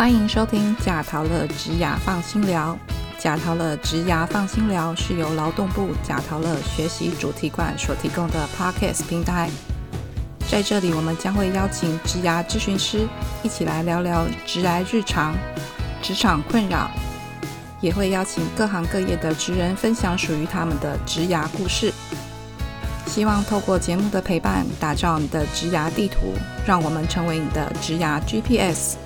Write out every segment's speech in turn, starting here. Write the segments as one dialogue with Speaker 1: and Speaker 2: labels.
Speaker 1: 欢迎收听贾桃乐职涯放心聊。贾桃乐职涯放心聊是由劳动部贾桃乐学习主题馆所提供的 Podcast 平台。在这里，我们将会邀请职涯咨询师一起来聊聊职涯日常、职场困扰，也会邀请各行各业的职人分享属于他们的职涯故事。希望透过节目的陪伴，打造你的职涯地图，让我们成为你的职涯 GPS。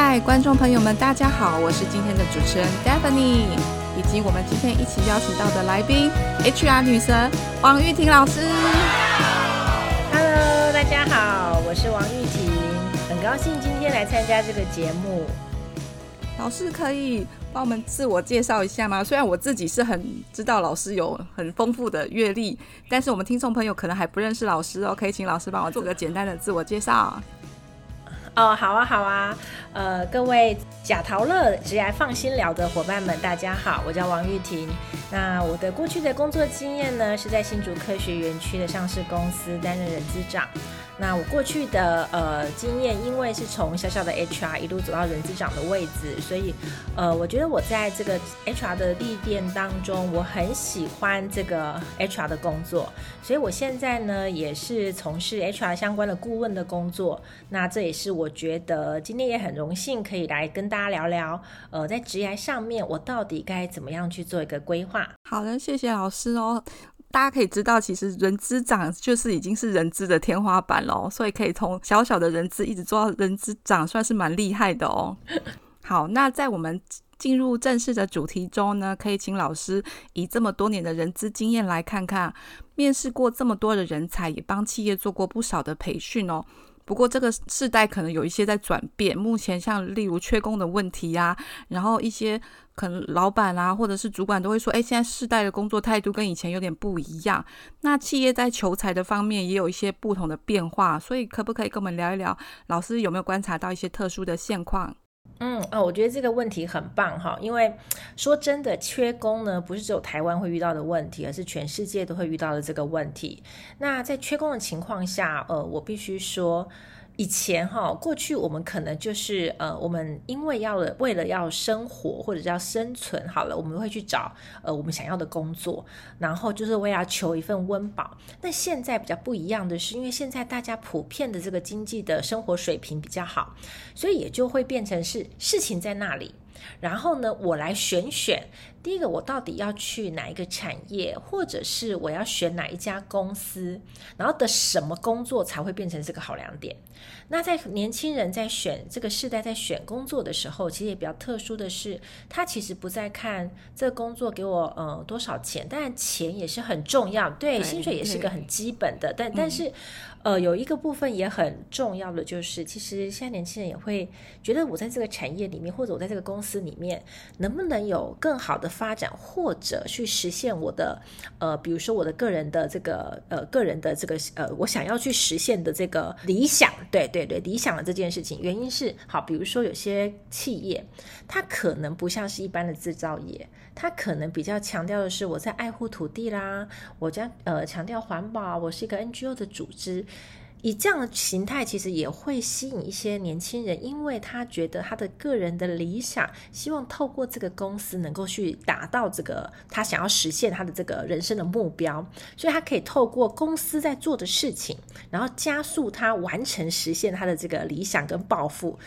Speaker 1: 嗨，观众朋友们，大家好，我是今天的主持人 Daphne，以及我们今天一起邀请到的来宾 HR 女神王玉婷老师。
Speaker 2: Hello，大家好，我是王玉婷，很高兴今天来参加这个节目。
Speaker 1: 老师可以帮我们自我介绍一下吗？虽然我自己是很知道老师有很丰富的阅历，但是我们听众朋友可能还不认识老师哦，可以请老师帮我做个简单的自我介绍。
Speaker 2: 哦，好啊，好啊，呃，各位贾陶乐直来放心聊的伙伴们，大家好，我叫王玉婷。那我的过去的工作经验呢，是在新竹科学园区的上市公司担任人资长。那我过去的呃经验，因为是从小小的 HR 一路走到人资长的位置，所以呃，我觉得我在这个 HR 的历练当中，我很喜欢这个 HR 的工作，所以我现在呢也是从事 HR 相关的顾问的工作。那这也是我觉得今天也很荣幸可以来跟大家聊聊，呃，在职业上面我到底该怎么样去做一个规划。
Speaker 1: 好的，谢谢老师哦。大家可以知道，其实人资长就是已经是人资的天花板喽，所以可以从小小的人资一直做到人资长，算是蛮厉害的哦。好，那在我们进入正式的主题中呢，可以请老师以这么多年的人资经验来看看，面试过这么多的人才，也帮企业做过不少的培训哦。不过这个世代可能有一些在转变，目前像例如缺工的问题呀、然后一些可能老板啊或者是主管都会说，哎，现在世代的工作态度跟以前有点不一样。那企业在求财的方面也有一些不同的变化，所以可不可以跟我们聊一聊，老师有没有观察到一些特殊的现况？
Speaker 2: 嗯哦，我觉得这个问题很棒哈，因为说真的，缺工呢不是只有台湾会遇到的问题，而是全世界都会遇到的这个问题。那在缺工的情况下，呃，我必须说。以前哈，过去我们可能就是呃，我们因为要为了要生活或者叫生存好了，我们会去找呃我们想要的工作，然后就是为了求一份温饱。那现在比较不一样的是，因为现在大家普遍的这个经济的生活水平比较好，所以也就会变成是事情在那里。然后呢，我来选选，第一个我到底要去哪一个产业，或者是我要选哪一家公司，然后的什么工作才会变成这个好良点。那在年轻人在选这个世代在选工作的时候，其实也比较特殊的是，他其实不再看这个工作给我呃多少钱，当然钱也是很重要，对，
Speaker 1: 对
Speaker 2: 薪水也是个很基本的，但但是。呃，有一个部分也很重要的，就是其实现在年轻人也会觉得，我在这个产业里面，或者我在这个公司里面，能不能有更好的发展，或者去实现我的呃，比如说我的个人的这个呃个人的这个呃，我想要去实现的这个理想，对对对，理想的这件事情，原因是好，比如说有些企业，它可能不像是一般的制造业，它可能比较强调的是我在爱护土地啦，我将呃强调环保，我是一个 NGO 的组织。以这样的形态，其实也会吸引一些年轻人，因为他觉得他的个人的理想，希望透过这个公司能够去达到这个他想要实现他的这个人生的目标，所以他可以透过公司在做的事情，然后加速他完成实现他的这个理想跟抱负。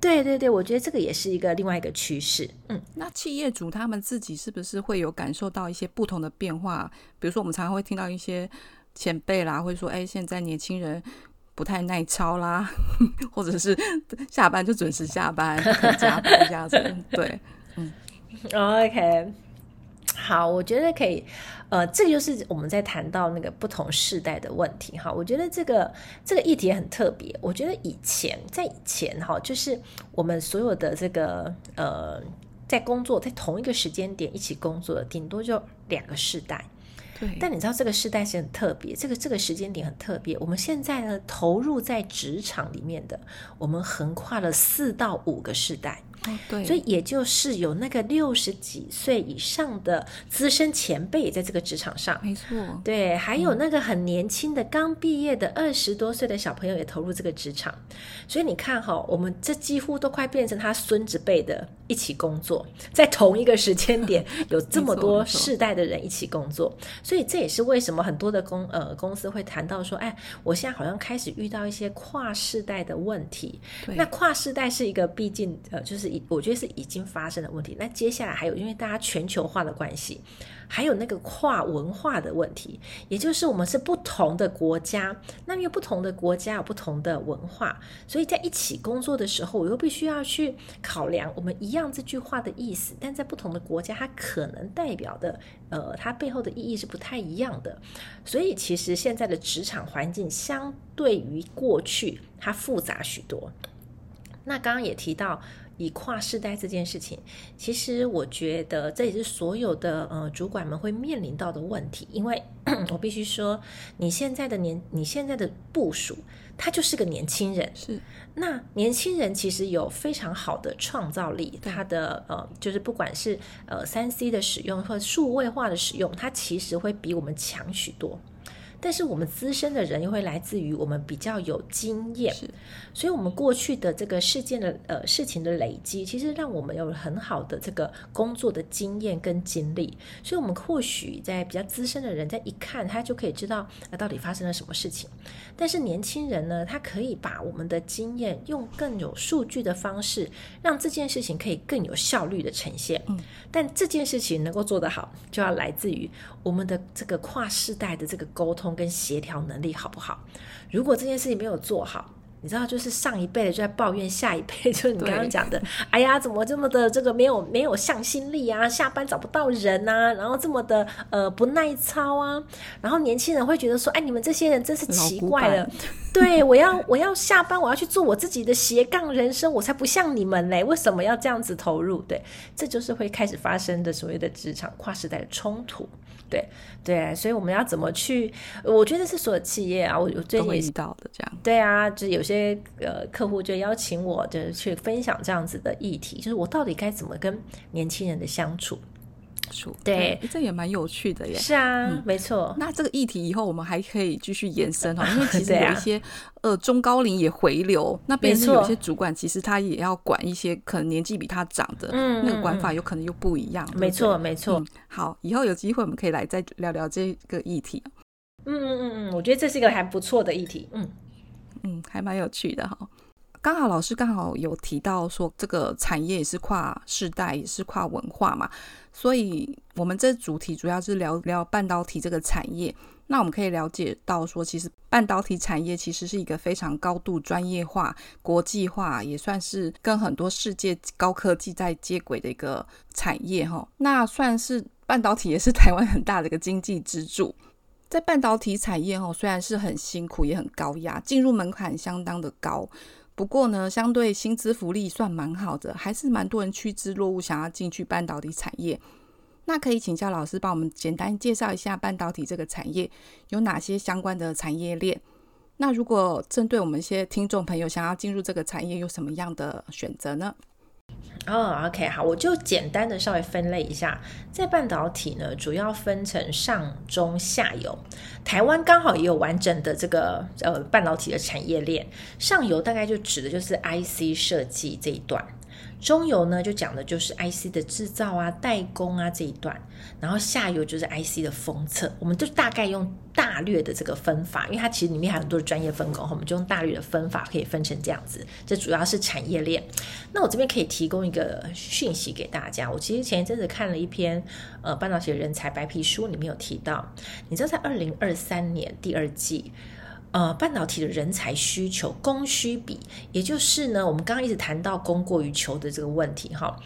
Speaker 2: 对对对，我觉得这个也是一个另外一个趋势。嗯，
Speaker 1: 那企业主他们自己是不是会有感受到一些不同的变化？比如说，我们常常会听到一些前辈啦，会说：“哎，现在年轻人不太耐操啦，或者是下班就准时下班，加班这样子。”对，嗯
Speaker 2: OK，好，我觉得可以，呃，这个就是我们在谈到那个不同世代的问题哈。我觉得这个这个议题很特别。我觉得以前在以前哈，就是我们所有的这个呃，在工作在同一个时间点一起工作的，顶多就两个世代。
Speaker 1: 对，
Speaker 2: 但你知道这个时代是很特别，这个这个时间点很特别。我们现在呢，投入在职场里面的，我们横跨了四到五个世代。
Speaker 1: 对，
Speaker 2: 所以也就是有那个六十几岁以上的资深前辈也在这个职场上，
Speaker 1: 没错，
Speaker 2: 对，还有那个很年轻的刚毕业的二十多岁的小朋友也投入这个职场，所以你看哈，我们这几乎都快变成他孙子辈的一起工作，在同一个时间点 有这么多世代的人一起工作，所以这也是为什么很多的公呃公司会谈到说，哎，我现在好像开始遇到一些跨世代的问题，那跨世代是一个毕竟呃就是。我觉得是已经发生的问题。那接下来还有，因为大家全球化的关系，还有那个跨文化的问题，也就是我们是不同的国家，那因为不同的国家有不同的文化，所以在一起工作的时候，我又必须要去考量我们一样这句话的意思，但在不同的国家，它可能代表的呃，它背后的意义是不太一样的。所以其实现在的职场环境相对于过去，它复杂许多。那刚刚也提到。以跨世代这件事情，其实我觉得这也是所有的呃主管们会面临到的问题。因为 我必须说，你现在的年，你现在的部署，他就是个年轻人。
Speaker 1: 是，
Speaker 2: 那年轻人其实有非常好的创造力，他的呃，就是不管是呃三 C 的使用或数位化的使用，他其实会比我们强许多。但是我们资深的人又会来自于我们比较有经验，所以我们过去的这个事件的呃事情的累积，其实让我们有很好的这个工作的经验跟经历，所以我们或许在比较资深的人在一看，他就可以知道啊到底发生了什么事情。但是年轻人呢，他可以把我们的经验用更有数据的方式，让这件事情可以更有效率的呈现。嗯，但这件事情能够做得好，就要来自于我们的这个跨世代的这个沟通。跟协调能力好不好？如果这件事情没有做好，你知道，就是上一辈的就在抱怨下一辈，就是你刚刚讲的，哎呀，怎么这么的这个没有没有向心力啊？下班找不到人啊？然后这么的呃不耐操啊？然后年轻人会觉得说，哎，你们这些人真是奇怪了。对我要我要下班，我要去做我自己的斜杠人生，我才不像你们嘞！为什么要这样子投入？对，这就是会开始发生的所谓的职场跨时代的冲突。对对，所以我们要怎么去？我觉得是所有企业啊，我我最近
Speaker 1: 遇到的这样。
Speaker 2: 对啊，就有些呃客户就邀请我，就是去分享这样子的议题，就是我到底该怎么跟年轻人的相处。对，
Speaker 1: 这也蛮有趣的耶。
Speaker 2: 是啊，没错。
Speaker 1: 那这个议题以后我们还可以继续延伸哈，因为其实 有一些呃中高龄也回流，那别是有些主管其实他也要管一些可能年纪比他长的，嗯，那个管法有可能又不一样。
Speaker 2: 没错，没错。
Speaker 1: 好，以后有机会我们可以来再聊聊这个议题。
Speaker 2: 嗯嗯嗯嗯，我觉得这是一个还不错的议题。嗯
Speaker 1: 嗯，还蛮有趣的哈。刚好老师刚好有提到说，这个产业也是跨世代，也是跨文化嘛，所以我们这主题主要是聊聊半导体这个产业。那我们可以了解到说，其实半导体产业其实是一个非常高度专业化、国际化，也算是跟很多世界高科技在接轨的一个产业哈。那算是半导体也是台湾很大的一个经济支柱。在半导体产业哈，虽然是很辛苦，也很高压，进入门槛相当的高。不过呢，相对薪资福利算蛮好的，还是蛮多人趋之若鹜，想要进去半导体产业。那可以请教老师帮我们简单介绍一下半导体这个产业有哪些相关的产业链？那如果针对我们一些听众朋友想要进入这个产业，有什么样的选择呢？
Speaker 2: 哦，OK，好，我就简单的稍微分类一下，在半导体呢，主要分成上中下游。台湾刚好也有完整的这个呃半导体的产业链，上游大概就指的就是 IC 设计这一段。中游呢，就讲的就是 IC 的制造啊、代工啊这一段，然后下游就是 IC 的封测。我们就大概用大略的这个分法，因为它其实里面还有很多的专业分工，我们就用大略的分法可以分成这样子。这主要是产业链。那我这边可以提供一个讯息给大家。我其实前一阵子看了一篇呃半导体人才白皮书，里面有提到，你知道在二零二三年第二季。呃，半导体的人才需求供需比，也就是呢，我们刚刚一直谈到供过于求的这个问题哈。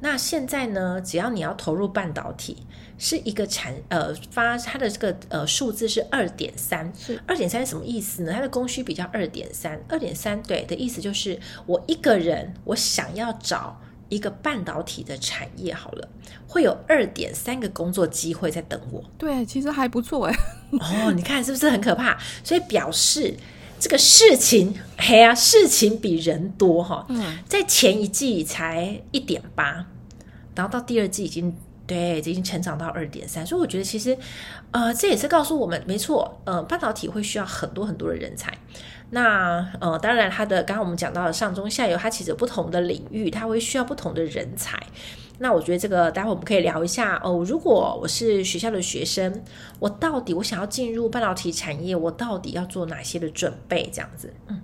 Speaker 2: 那现在呢，只要你要投入半导体，是一个产呃发它的这个呃数字是二点三，
Speaker 1: 是
Speaker 2: 二点三什么意思呢？它的供需比较二点三，二点三对的意思就是我一个人我想要找。一个半导体的产业好了，会有二点三个工作机会在等我。
Speaker 1: 对，其实还不错哎。
Speaker 2: 哦，你看是不是很可怕？所以表示这个事情，嘿呀，事情比人多哈。嗯，在前一季才一点八，然后到第二季已经对，已经成长到二点三，所以我觉得其实，呃，这也是告诉我们，没错，呃，半导体会需要很多很多的人才。那呃，当然，它的刚刚我们讲到的上中下游，它其实不同的领域，它会需要不同的人才。那我觉得这个待会我们可以聊一下哦。如果我是学校的学生，我到底我想要进入半导体产业，我到底要做哪些的准备？这样子，嗯。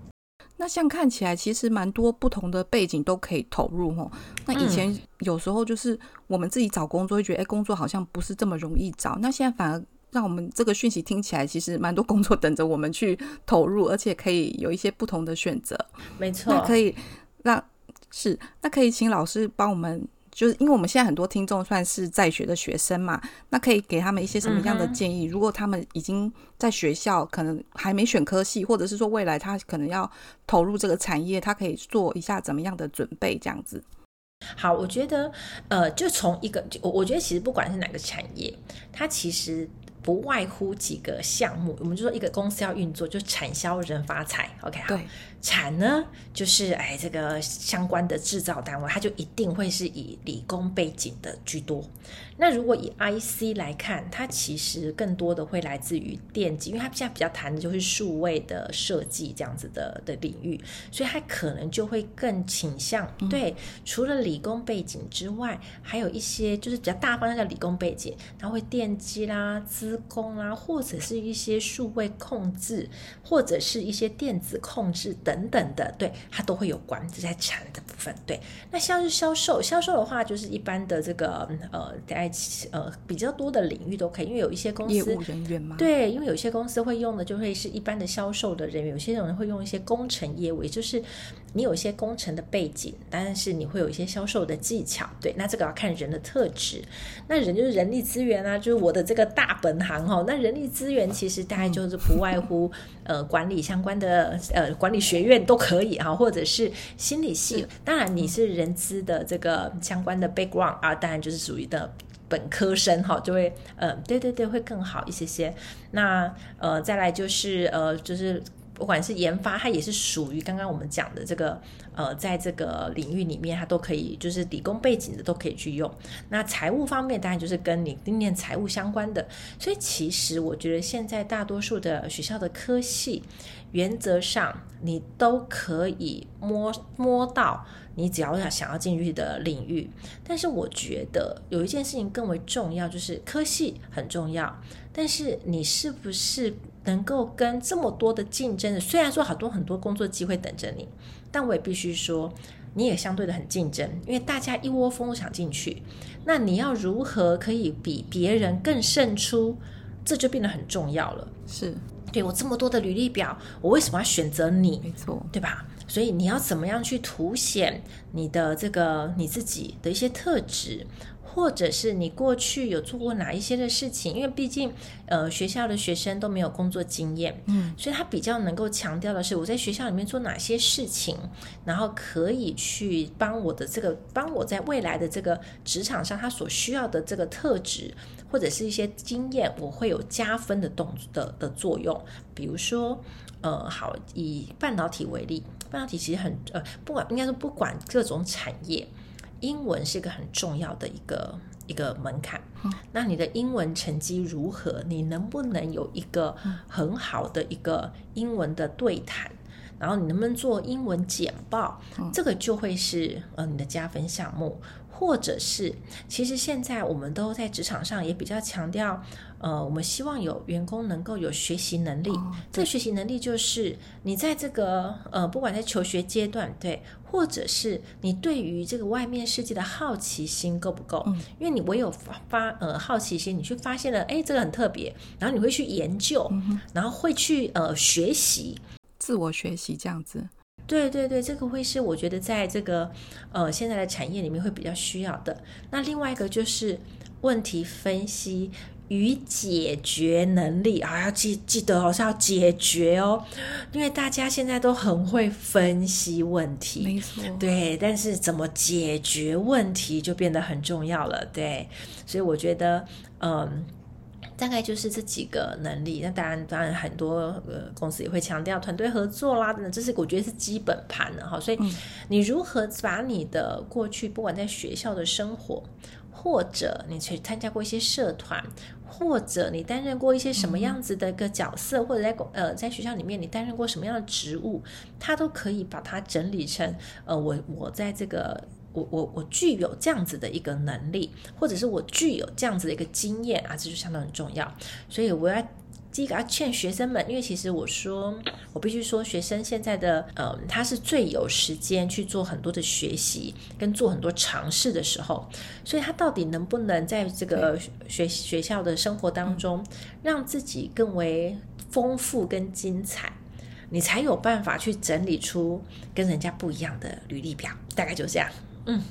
Speaker 1: 那像看起来其实蛮多不同的背景都可以投入哦。那以前有时候就是我们自己找工作会觉得，哎，工作好像不是这么容易找。那现在反而让我们这个讯息听起来，其实蛮多工作等着我们去投入，而且可以有一些不同的选择。
Speaker 2: 没错，
Speaker 1: 那可以让是那可以请老师帮我们。就是因为我们现在很多听众算是在学的学生嘛，那可以给他们一些什么样的建议？如果他们已经在学校，可能还没选科系，或者是说未来他可能要投入这个产业，他可以做一下怎么样的准备？这样子。
Speaker 2: 好，我觉得，呃，就从一个，我我觉得其实不管是哪个产业，它其实。不外乎几个项目，我们就说一个公司要运作，就产销人发财。OK，好，产呢就是哎这个相关的制造单位，它就一定会是以理工背景的居多。那如果以 IC 来看，它其实更多的会来自于电机，因为它现在比较谈的就是数位的设计这样子的的领域，所以它可能就会更倾向对除了理工背景之外，还有一些就是比较大方向的理工背景，它会电机啦、资工啦，或者是一些数位控制，或者是一些电子控制等等等的，对它都会有关，这在产的部分。对，那像是销售，销售的话就是一般的这个呃在。呃，比较多的领域都可以，因为有一些公司
Speaker 1: 业务人员嘛，
Speaker 2: 对，因为有些公司会用的就会是一般的销售的人员，有些人会用一些工程业务，也就是你有一些工程的背景，但是你会有一些销售的技巧，对，那这个要看人的特质。那人就是人力资源啊，就是我的这个大本行哈。那人力资源其实大概就是不外乎呃管理相关的呃管理学院都可以哈，或者是心理系。当然你是人资的这个相关的 background 啊，当然就是属于的。本科生哈就会，呃，对对对，会更好一些些。那呃，再来就是呃，就是不管是研发，它也是属于刚刚我们讲的这个呃，在这个领域里面，它都可以，就是理工背景的都可以去用。那财务方面，当然就是跟你念财务相关的。所以其实我觉得现在大多数的学校的科系，原则上你都可以摸摸到。你只要要想要进去的领域，但是我觉得有一件事情更为重要，就是科系很重要，但是你是不是能够跟这么多的竞争的，虽然说好多很多工作机会等着你，但我也必须说，你也相对的很竞争，因为大家一窝蜂都想进去，那你要如何可以比别人更胜出，这就变得很重要了。
Speaker 1: 是
Speaker 2: 对我这么多的履历表，我为什么要选择你？
Speaker 1: 没错，
Speaker 2: 对吧？所以你要怎么样去凸显你的这个你自己的一些特质，或者是你过去有做过哪一些的事情？因为毕竟，呃，学校的学生都没有工作经验，嗯，所以他比较能够强调的是我在学校里面做哪些事情，然后可以去帮我的这个帮我在未来的这个职场上他所需要的这个特质或者是一些经验，我会有加分的动的的作用。比如说，呃，好，以半导体为例。半导体其实很呃，不管应该说不管各种产业，英文是一个很重要的一个一个门槛。那你的英文成绩如何？你能不能有一个很好的一个英文的对谈？然后你能不能做英文简报？这个就会是呃你的加分项目。或者是，其实现在我们都在职场上也比较强调，呃，我们希望有员工能够有学习能力。这个学习能力就是你在这个呃，不管在求学阶段，对，或者是你对于这个外面世界的好奇心够不够？因为你唯有发发呃好奇心，你去发现了，哎，这个很特别，然后你会去研究，然后会去呃学习，
Speaker 1: 自我学习这样子。
Speaker 2: 对对对，这个会是我觉得在这个呃现在的产业里面会比较需要的。那另外一个就是问题分析与解决能力啊，要记记得哦是要解决哦，因为大家现在都很会分析问题，
Speaker 1: 没错，
Speaker 2: 对，但是怎么解决问题就变得很重要了，对，所以我觉得嗯。大概就是这几个能力。那当然，当然很多呃公司也会强调团队合作啦等等，这是我觉得是基本盘的哈。所以你如何把你的过去，不管在学校的生活，或者你去参加过一些社团，或者你担任过一些什么样子的一个角色，或者在呃在学校里面你担任过什么样的职务，它都可以把它整理成呃我我在这个。我我我具有这样子的一个能力，或者是我具有这样子的一个经验啊，这就相当很重要。所以我要第一个要劝学生们，因为其实我说我必须说，学生现在的呃，他是最有时间去做很多的学习跟做很多尝试的时候，所以他到底能不能在这个学学校的生活当中，让自己更为丰富跟精彩，你才有办法去整理出跟人家不一样的履历表，大概就这样。嗯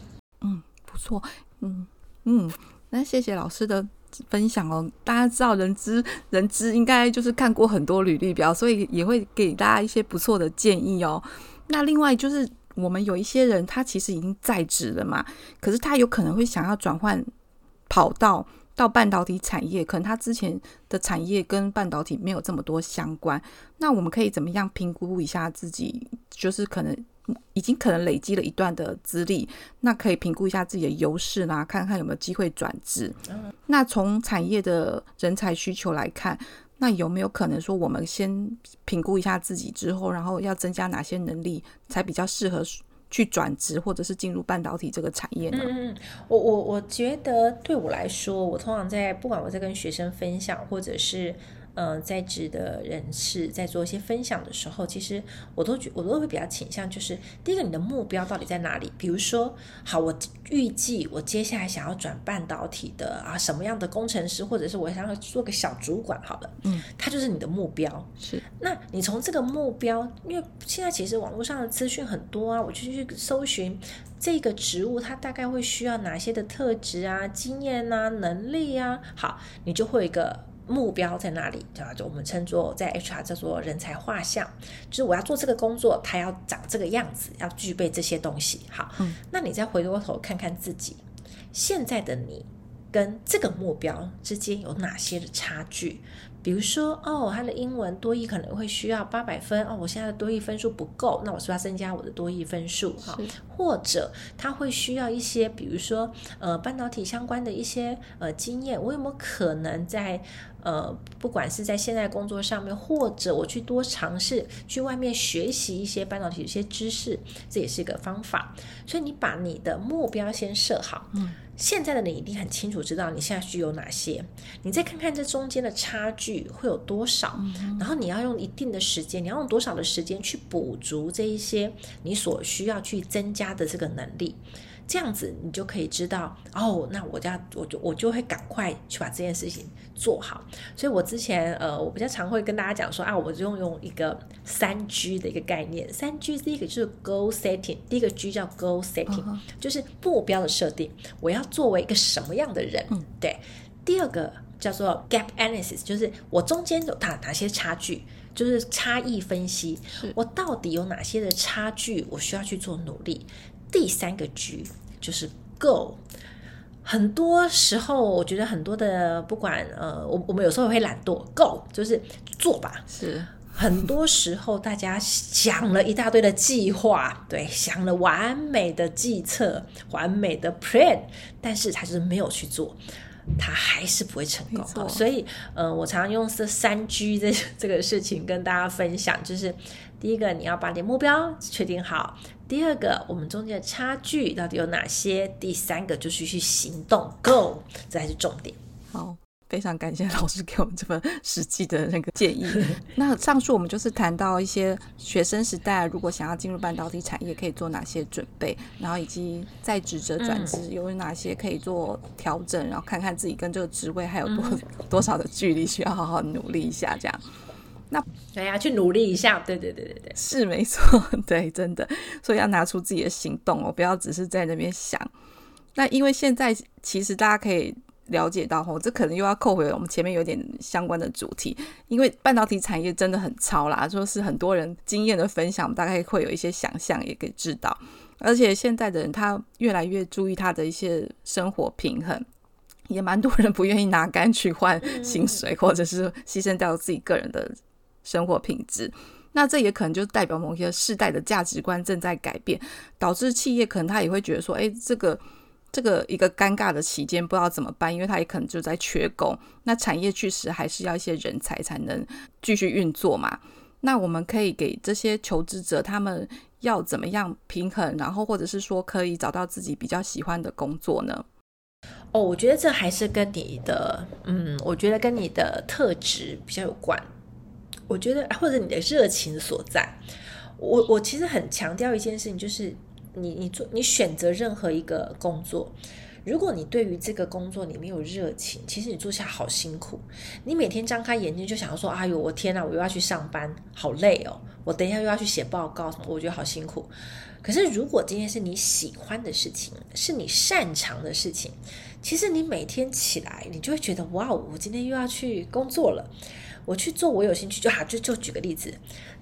Speaker 1: 嗯，不错，嗯嗯，那谢谢老师的分享哦。大家知道人资人资应该就是看过很多履历表，所以也会给大家一些不错的建议哦。那另外就是我们有一些人，他其实已经在职了嘛，可是他有可能会想要转换跑道到半导体产业，可能他之前的产业跟半导体没有这么多相关。那我们可以怎么样评估一下自己？就是可能。已经可能累积了一段的资历，那可以评估一下自己的优势啦，看看有没有机会转职。那从产业的人才需求来看，那有没有可能说我们先评估一下自己之后，然后要增加哪些能力，才比较适合去转职或者是进入半导体这个产业呢？
Speaker 2: 嗯嗯，我我我觉得对我来说，我通常在不管我在跟学生分享，或者是。嗯，在职的人士在做一些分享的时候，其实我都觉我都会比较倾向，就是第一个，你的目标到底在哪里？比如说，好，我预计我接下来想要转半导体的啊，什么样的工程师，或者是我想要做个小主管，好了，嗯，它就是你的目标。
Speaker 1: 是，
Speaker 2: 那你从这个目标，因为现在其实网络上的资讯很多啊，我就去搜寻这个职务，它大概会需要哪些的特质啊、经验啊、能力啊，好，你就会有一个。目标在哪里？对吧？就我们称作在 HR 叫做人才画像，就是我要做这个工作，它要长这个样子，要具备这些东西。好，那你再回过头看看自己，现在的你跟这个目标之间有哪些的差距？比如说，哦，他的英文多译可能会需要八百分，哦，我现在的多译分数不够，那我是要增加我的多译分数？哈，或者他会需要一些，比如说，呃，半导体相关的一些呃经验，我有没有可能在？呃，不管是在现在工作上面，或者我去多尝试去外面学习一些半导体一些知识，这也是一个方法。所以你把你的目标先设好，嗯，现在的你一定很清楚知道你现在具有哪些，你再看看这中间的差距会有多少，然后你要用一定的时间，你要用多少的时间去补足这一些你所需要去增加的这个能力。这样子，你就可以知道哦。那我家我就我就会赶快去把这件事情做好。所以我之前呃，我比较常会跟大家讲说啊，我就用用一个三 G 的一个概念。三 G 第一个就是 goal setting，第一个 G 叫 goal setting，就是目标的设定。我要作为一个什么样的人？对。第二个叫做 gap analysis，就是我中间有哪哪些差距，就是差异分析。我到底有哪些的差距，我需要去做努力。第三个 G 就是 go，很多时候我觉得很多的不管呃，我我们有时候会懒惰，go 就是做吧。
Speaker 1: 是
Speaker 2: 很多时候大家想了一大堆的计划，对，想了完美的计策、完美的 plan，但是他就是没有去做，他还是不会成功。所以呃，我常常用这三 G 这这个事情跟大家分享，就是第一个你要把你的目标确定好。第二个，我们中间的差距到底有哪些？第三个就是去行动，Go，这才是重点。
Speaker 1: 好，非常感谢老师给我们这么实际的那个建议。那上述我们就是谈到一些学生时代如果想要进入半导体产业可以做哪些准备，然后以及在职者转职有哪些可以做调整，然后看看自己跟这个职位还有多多少的距离，需要好好努力一下，这样。那
Speaker 2: 对呀，去努力一下，对对对对对，
Speaker 1: 是没错，对，真的，所以要拿出自己的行动哦，不要只是在那边想。那因为现在其实大家可以了解到，吼，这可能又要扣回我们前面有点相关的主题，因为半导体产业真的很超啦，说是很多人经验的分享，大概会有一些想象，也可以知道。而且现在的人他越来越注意他的一些生活平衡。也蛮多人不愿意拿肝去换薪水，或者是牺牲掉自己个人的生活品质。那这也可能就代表某些世代的价值观正在改变，导致企业可能他也会觉得说，哎，这个这个一个尴尬的期间不知道怎么办，因为他也可能就在缺工。那产业确实还是要一些人才才能继续运作嘛。那我们可以给这些求职者他们要怎么样平衡，然后或者是说可以找到自己比较喜欢的工作呢？
Speaker 2: 哦，我觉得这还是跟你的，嗯，我觉得跟你的特质比较有关。我觉得，或者你的热情所在，我我其实很强调一件事情，就是你你做你选择任何一个工作，如果你对于这个工作你没有热情，其实你做下好辛苦。你每天张开眼睛就想要说：“哎呦，我天哪，我又要去上班，好累哦！我等一下又要去写报告什么，我觉得好辛苦。”可是如果今天是你喜欢的事情，是你擅长的事情，其实你每天起来，你就会觉得：“哇，我今天又要去工作了。”我去做我有兴趣就好，就就举个例子，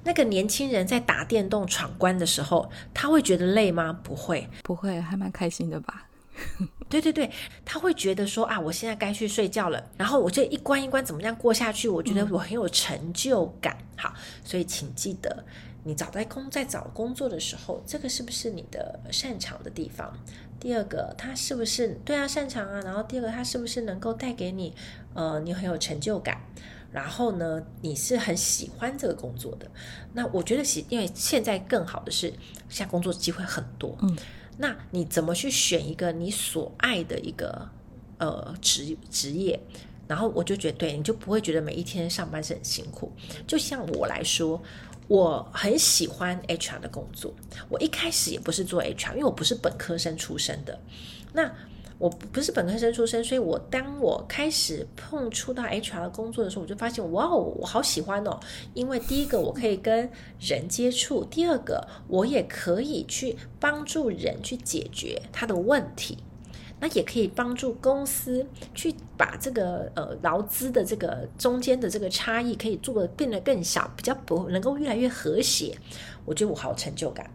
Speaker 2: 那个年轻人在打电动闯关的时候，他会觉得累吗？不会，
Speaker 1: 不会，还蛮开心的吧？
Speaker 2: 对对对，他会觉得说啊，我现在该去睡觉了，然后我这一关一关怎么样过下去？我觉得我很有成就感。好，所以请记得，你找在工在找工作的时候，这个是不是你的擅长的地方？第二个，他是不是对啊擅长啊？然后第二个，他是不是能够带给你呃，你很有成就感？然后呢，你是很喜欢这个工作的，那我觉得喜，因为现在更好的是，现在工作机会很多，嗯，那你怎么去选一个你所爱的一个呃职职业？然后我就觉得，对，你就不会觉得每一天上班是很辛苦。就像我来说，我很喜欢 HR 的工作，我一开始也不是做 HR，因为我不是本科生出身的，那。我不是本科生出身，所以我当我开始碰触到 HR 工作的时候，我就发现哇哦，我好喜欢哦！因为第一个我可以跟人接触，第二个我也可以去帮助人去解决他的问题，那也可以帮助公司去把这个呃劳资的这个中间的这个差异可以做的变得更小，比较不能够越来越和谐。我觉得我好有成就感。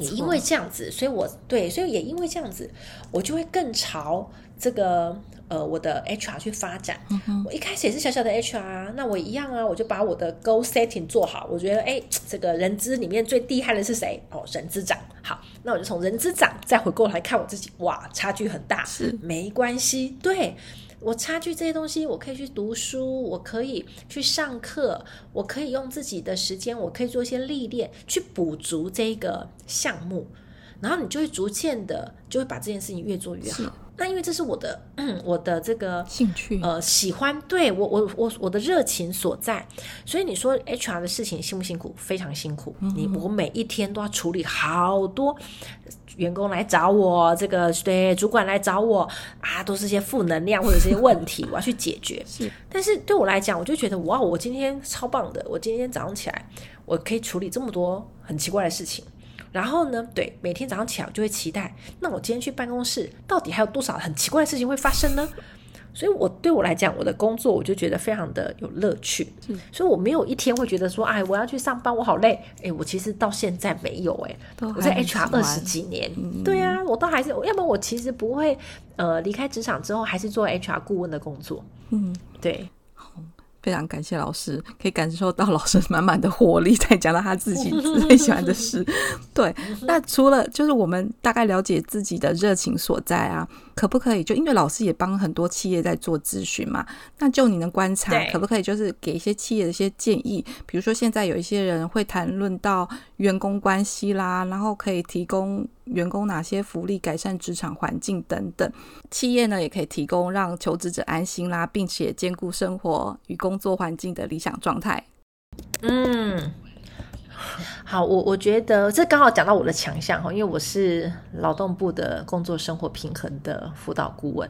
Speaker 2: 也因为这样子，所以我对，所以也因为这样子，我就会更朝这个呃我的 HR 去发展。我一开始也是小小的 HR，那我一样啊，我就把我的 goal setting 做好。我觉得哎，这个人资里面最厉害的是谁？哦，人资长。好，那我就从人资长再回过来看我自己，哇，差距很大。
Speaker 1: 是
Speaker 2: 没关系，对。我差距这些东西，我可以去读书，我可以去上课，我可以用自己的时间，我可以做一些历练，去补足这个项目，然后你就会逐渐的就会把这件事情越做越好。那因为这是我的 我的这个
Speaker 1: 兴趣，
Speaker 2: 呃，喜欢，对我我我我的热情所在，所以你说 HR 的事情辛不辛苦？非常辛苦。你我每一天都要处理好多员工来找我，这个对主管来找我啊，都是些负能量或者这些问题，我要去解决。
Speaker 1: 是，
Speaker 2: 但是对我来讲，我就觉得哇，我今天超棒的，我今天早上起来，我可以处理这么多很奇怪的事情。然后呢？对，每天早上起来我就会期待，那我今天去办公室，到底还有多少很奇怪的事情会发生呢？所以，我对我来讲，我的工作我就觉得非常的有乐趣。所以我没有一天会觉得说，哎，我要去上班，我好累。哎，我其实到现在没有哎，我在 HR 二十几年，对啊，我都还是，要么我其实不会呃离开职场之后还是做 HR 顾问的工作。嗯，对。
Speaker 1: 非常感谢老师，可以感受到老师 满满的活力，在讲到他自己最喜欢的事。对，那除了就是我们大概了解自己的热情所在啊，可不可以就因为老师也帮很多企业在做咨询嘛？那就你的观察，可不可以就是给一些企业的一些建议？比如说现在有一些人会谈论到员工关系啦，然后可以提供。员工哪些福利、改善职场环境等等，企业呢也可以提供让求职者安心啦，并且兼顾生活与工作环境的理想状态。
Speaker 2: 嗯，好，我我觉得这刚好讲到我的强项哈，因为我是劳动部的工作生活平衡的辅导顾问。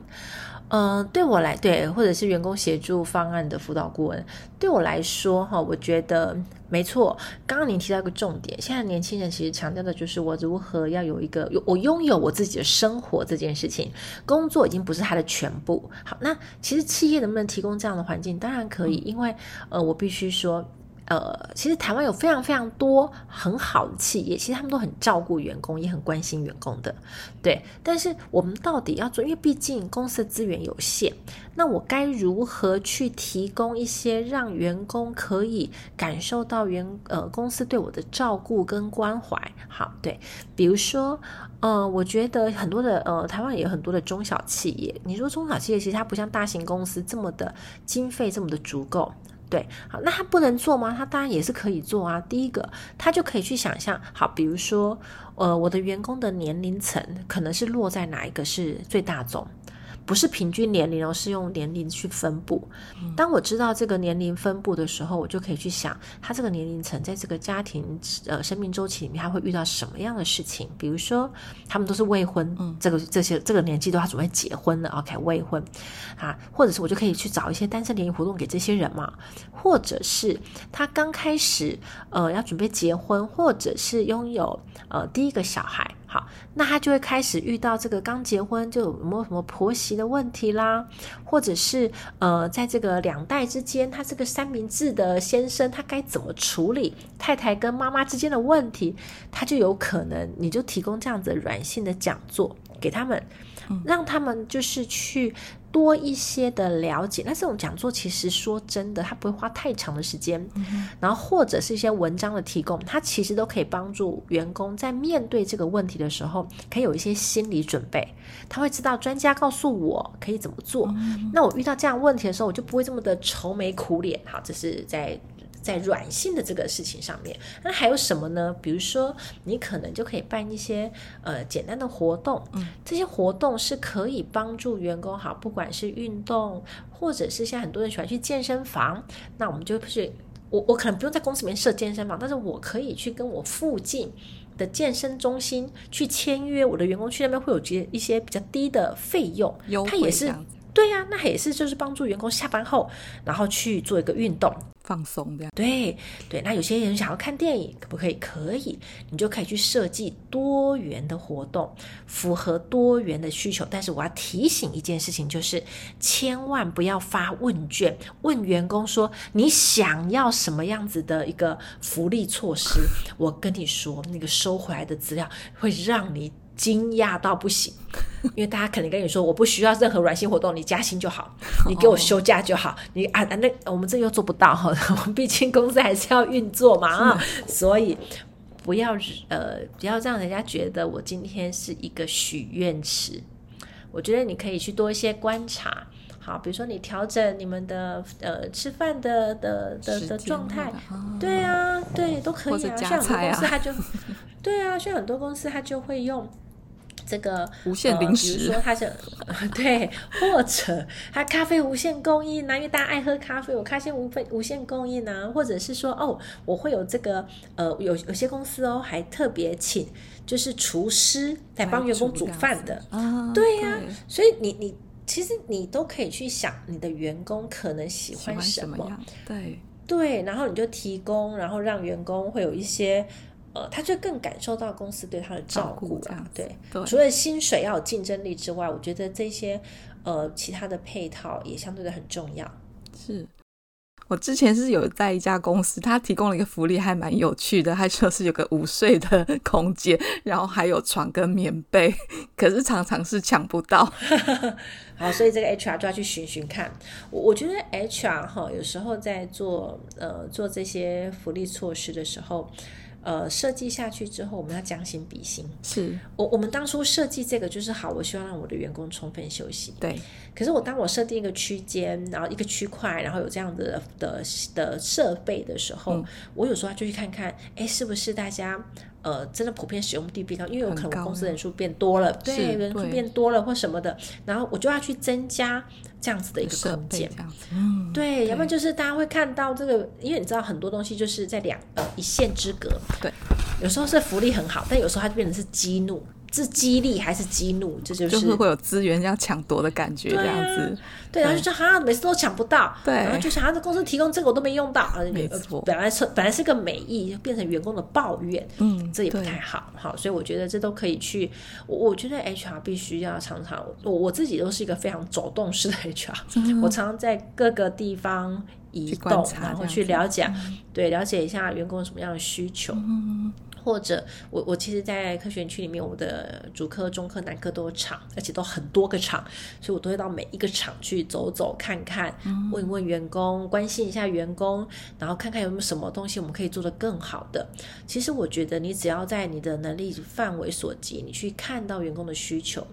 Speaker 2: 嗯，对我来对，或者是员工协助方案的辅导顾问，对我来说哈，我觉得没错。刚刚您提到一个重点，现在年轻人其实强调的就是我如何要有一个有我拥有我自己的生活这件事情，工作已经不是他的全部。好，那其实企业能不能提供这样的环境？当然可以，因为呃，我必须说。呃，其实台湾有非常非常多很好的企业，其实他们都很照顾员工，也很关心员工的，对。但是我们到底要做，因为毕竟公司的资源有限，那我该如何去提供一些让员工可以感受到员呃公司对我的照顾跟关怀？好，对，比如说，呃，我觉得很多的呃台湾也有很多的中小企业，你说中小企业其实它不像大型公司这么的经费这么的足够。对，好，那他不能做吗？他当然也是可以做啊。第一个，他就可以去想象，好，比如说，呃，我的员工的年龄层可能是落在哪一个是最大宗。不是平均年龄哦，是用年龄去分布。当我知道这个年龄分布的时候，我就可以去想，他这个年龄层在这个家庭呃生命周期里面，他会遇到什么样的事情？比如说，他们都是未婚，嗯这个这些这个年纪都要准备结婚了，OK，未婚啊，或者是我就可以去找一些单身联谊活动给这些人嘛，或者是他刚开始呃要准备结婚，或者是拥有呃第一个小孩。好，那他就会开始遇到这个刚结婚就有没有什么婆媳的问题啦，或者是呃，在这个两代之间，他这个三明治的先生他该怎么处理太太跟妈妈之间的问题，他就有可能你就提供这样子软性的讲座给他们，让他们就是去。多一些的了解，那这种讲座其实说真的，它不会花太长的时间，然后或者是一些文章的提供，它其实都可以帮助员工在面对这个问题的时候，可以有一些心理准备。他会知道专家告诉我可以怎么做，那我遇到这样问题的时候，我就不会这么的愁眉苦脸。好，这是在。在软性的这个事情上面，那还有什么呢？比如说，你可能就可以办一些呃简单的活动，嗯，这些活动是可以帮助员工好，不管是运动，或者是现在很多人喜欢去健身房，那我们就是我我可能不用在公司里面设健身房，但是我可以去跟我附近的健身中心去签约，我的员工去那边会有些一些比较低的费用，
Speaker 1: 它
Speaker 2: 也是对呀，那也是就是帮助员工下班后然后去做一个运动。
Speaker 1: 放松这样
Speaker 2: 对对，那有些人想要看电影，可不可以？可以，你就可以去设计多元的活动，符合多元的需求。但是我要提醒一件事情，就是千万不要发问卷问员工说你想要什么样子的一个福利措施。我跟你说，那个收回来的资料会让你。惊讶到不行，因为大家可能跟你说，我不需要任何软性活动，你加薪就好，你给我休假就好，你啊那我们这又做不到哈，我们毕竟公司还是要运作嘛啊，所以不要呃不要让人家觉得我今天是一个许愿池，我觉得你可以去多一些观察，好，比如说你调整你们的呃吃饭的的的的状态，对啊，对都可以啊，像很多公司他就对啊，像很多公司他就会用。这个
Speaker 1: 无限零食，
Speaker 2: 比如说他是 对，或者他咖啡无限供应啊，因为大家爱喝咖啡，我咖啡无费无限供应啊，或者是说哦，我会有这个呃，有有些公司哦，还特别请就是厨师来帮员工煮饭的。啊，对呀，所以你你其实你都可以去想你的员工可能喜欢什么，
Speaker 1: 对。
Speaker 2: 对，然后你就提供，然后让员工会有一些。呃，他就更感受到公司对他的照顾
Speaker 1: 啊。
Speaker 2: 对，除了薪水要有竞争力之外，我觉得这些呃其他的配套也相对的很重要。
Speaker 1: 是我之前是有在一家公司，他提供了一个福利，还蛮有趣的，他说是有个午睡的 空间，然后还有床跟棉被，可是常常是抢不到。
Speaker 2: 好，所以这个 HR 就要去寻寻看。我我觉得 HR 哈，有时候在做呃做这些福利措施的时候。呃，设计下去之后，我们要将心比心。
Speaker 1: 是
Speaker 2: 我我们当初设计这个就是好，我希望让我的员工充分休息。
Speaker 1: 对。
Speaker 2: 可是我当我设定一个区间，然后一个区块，然后有这样的的的设备的时候，我有时候就去看看，哎，是不是大家呃真的普遍使用率变高？因为有可能公司人数变多了，对，人数变多了或什么的，然后我就要去增加。这样子的一个空间，嗯，对，要不然就是大家会看到这个，因为你知道很多东西就是在两呃一线之隔，
Speaker 1: 对，
Speaker 2: 有时候是福利很好，但有时候它就变成是激怒，是激励还是激怒？这就是
Speaker 1: 就是会有资源要抢夺的感觉，这样子。
Speaker 2: 对，然后就说哈，每次都抢不到，
Speaker 1: 对，
Speaker 2: 然后就想，这公司提供这个我都没用到，
Speaker 1: 没错，
Speaker 2: 本来是本来是个美意，变成员工的抱怨，
Speaker 1: 嗯，
Speaker 2: 这也不太好，好，所以我觉得这都可以去，我我觉得 HR 必须要常常，我我自己都是一个非常走动式的 HR，我常常在各个地方移动，然后去了解，对，了解一下员工什么样的需求。或者我我其实，在科学园区里面，我的主科、中科、南科都有厂，而且都很多个厂，所以我都会到每一个厂去走走看看，问一问员工，关心一下员工，然后看看有没有什么东西我们可以做得更好的。其实我觉得，你只要在你的能力范围所及，你去看到员工的需求，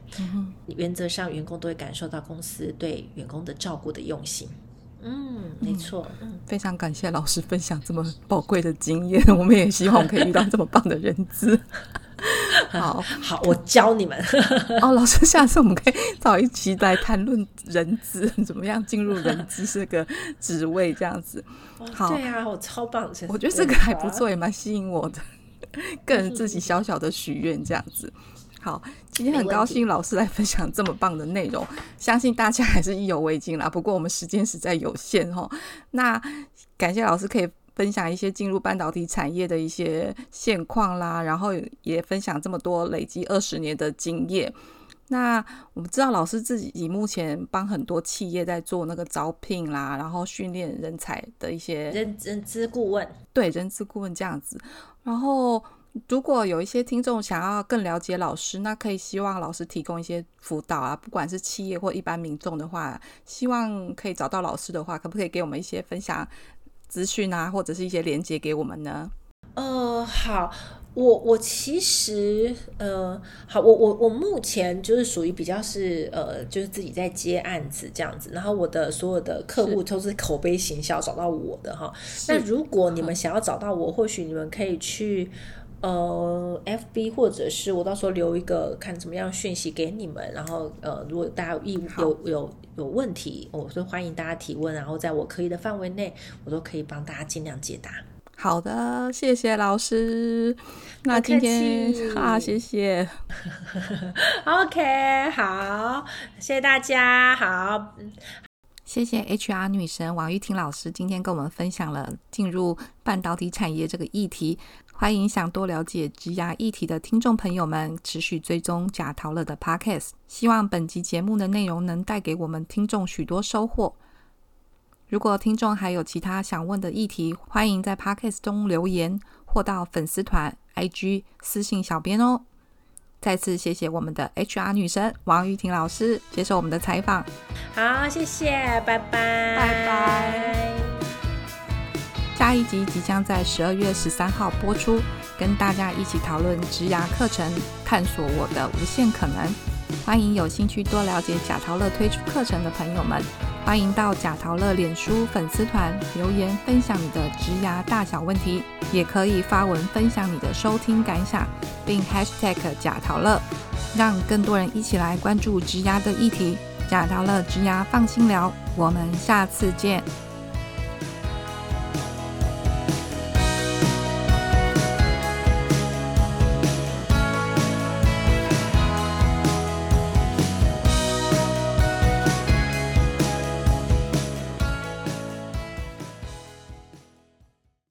Speaker 2: 原则上员工都会感受到公司对员工的照顾的用心。嗯，没错。嗯，
Speaker 1: 非常感谢老师分享这么宝贵的经验，我们也希望可以遇到这么棒的人资。好
Speaker 2: 好，我教你们。
Speaker 1: 哦，老师，下次我们可以找一期来谈论人资怎么样进入人资这个职位，这样子。好，
Speaker 2: 对啊，我超棒，
Speaker 1: 我觉得这个还不错，也蛮吸引我的，个人自己小小的许愿这样子。好，今天很高兴老师来分享这么棒的内容，相信大家还是意犹未尽啦。不过我们时间实在有限哈，那感谢老师可以分享一些进入半导体产业的一些现况啦，然后也分享这么多累积二十年的经验。那我们知道老师自己目前帮很多企业在做那个招聘啦，然后训练人才的一些
Speaker 2: 人人资顾问，
Speaker 1: 对人资顾问这样子，然后。如果有一些听众想要更了解老师，那可以希望老师提供一些辅导啊，不管是企业或一般民众的话，希望可以找到老师的话，可不可以给我们一些分享资讯啊，或者是一些连接给我们呢？
Speaker 2: 呃，好，我我其实呃，好，我我我目前就是属于比较是呃，就是自己在接案子这样子，然后我的所有的客户都是口碑行销找到我的哈。那如果你们想要找到我，或许你们可以去。呃，FB 或者是我到时候留一个看怎么样讯息给你们，然后呃，如果大家有义有有有问题，我都欢迎大家提问，然后在我可以的范围内，我都可以帮大家尽量解答。
Speaker 1: 好的，谢谢老师。那今天 啊，谢谢。
Speaker 2: OK，好，谢谢大家，好，
Speaker 1: 谢谢 HR 女神王玉婷老师今天跟我们分享了进入半导体产业这个议题。欢迎想多了解植牙议题的听众朋友们持续追踪贾陶乐的 Podcast，希望本集节目的内容能带给我们听众许多收获。如果听众还有其他想问的议题，欢迎在 Podcast 中留言或到粉丝团 IG 私信小编哦。再次谢谢我们的 HR 女神王玉婷老师接受我们的采访。
Speaker 2: 好，谢谢，拜拜，
Speaker 1: 拜拜。下一集即将在十二月十三号播出，跟大家一起讨论职涯课程，探索我的无限可能。欢迎有兴趣多了解贾陶乐推出课程的朋友们，欢迎到贾陶乐脸书粉丝团留言分享你的职涯大小问题，也可以发文分享你的收听感想，并 hashtag 贾陶乐，让更多人一起来关注职涯的议题。贾陶乐职涯放心聊，我们下次见。